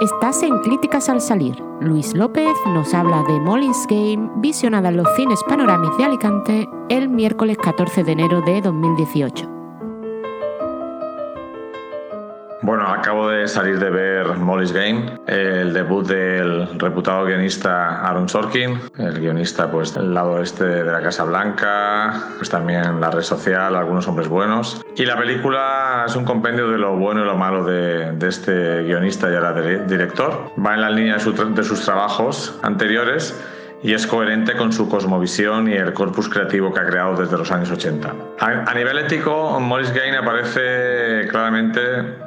Estás en Críticas al Salir. Luis López nos habla de Molly's Game, visionada en los cines Panoramis de Alicante el miércoles 14 de enero de 2018. Acabo de salir de ver Molly's Game, el debut del reputado guionista Aaron Sorkin, el guionista pues del lado este de la Casa Blanca, pues también la red social, algunos hombres buenos. Y la película es un compendio de lo bueno y lo malo de, este guionista y ahora director. Va en la línea de, de sus trabajos anteriores y es coherente con su cosmovisión y el corpus creativo que ha creado desde los años 80. A, nivel ético, Morris Gain aparece claramente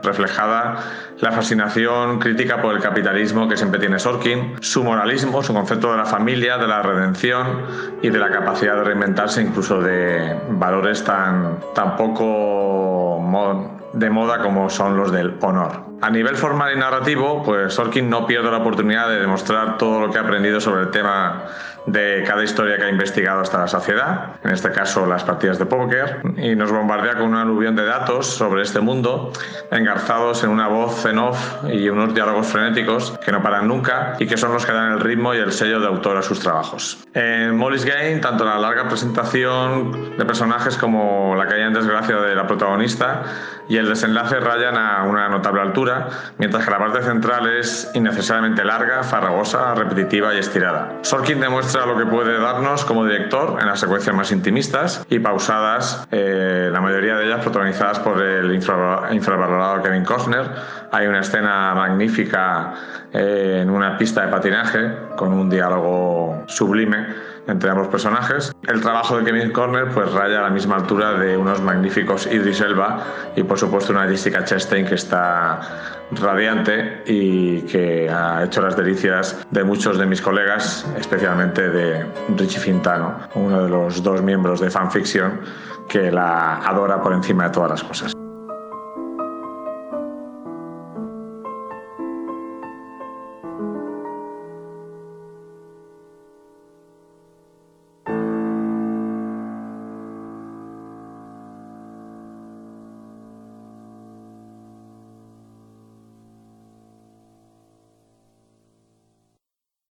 reflejada la fascinación crítica por el capitalismo que siempre tiene Sorkin, su moralismo, su concepto de la familia, de la redención y de la capacidad de reinventarse incluso de valores tan, tan poco de moda como son los del honor. A nivel formal y narrativo, pues Sorkin no pierde la oportunidad de demostrar todo lo que ha aprendido sobre el tema de cada historia que ha investigado hasta la saciedad, en este caso las partidas de póker, y nos bombardea con una aluvión de datos sobre este mundo, engarzados en una voz en off y unos diálogos frenéticos que no paran nunca y que son los que dan el ritmo y el sello de autor a sus trabajos. En Molly's Game, tanto la larga presentación de personajes como la caída en desgracia de la protagonista y el desenlace rayan a una notable altura, mientras que la parte central es innecesariamente larga, farragosa, repetitiva y estirada. Sorkin demuestra lo que puede darnos como director en las secuencias más intimistas y pausadas, eh, la mayoría de ellas protagonizadas por el infravalorado Kevin Costner. Hay una escena magnífica eh, en una pista de patinaje con un diálogo sublime entre ambos personajes. El trabajo de Kevin Corner pues raya a la misma altura de unos magníficos Idris Elba y por supuesto una Jessica Chastain que está radiante y que ha hecho las delicias de muchos de mis colegas, especialmente de Richie Fintano, uno de los dos miembros de Fanfiction que la adora por encima de todas las cosas.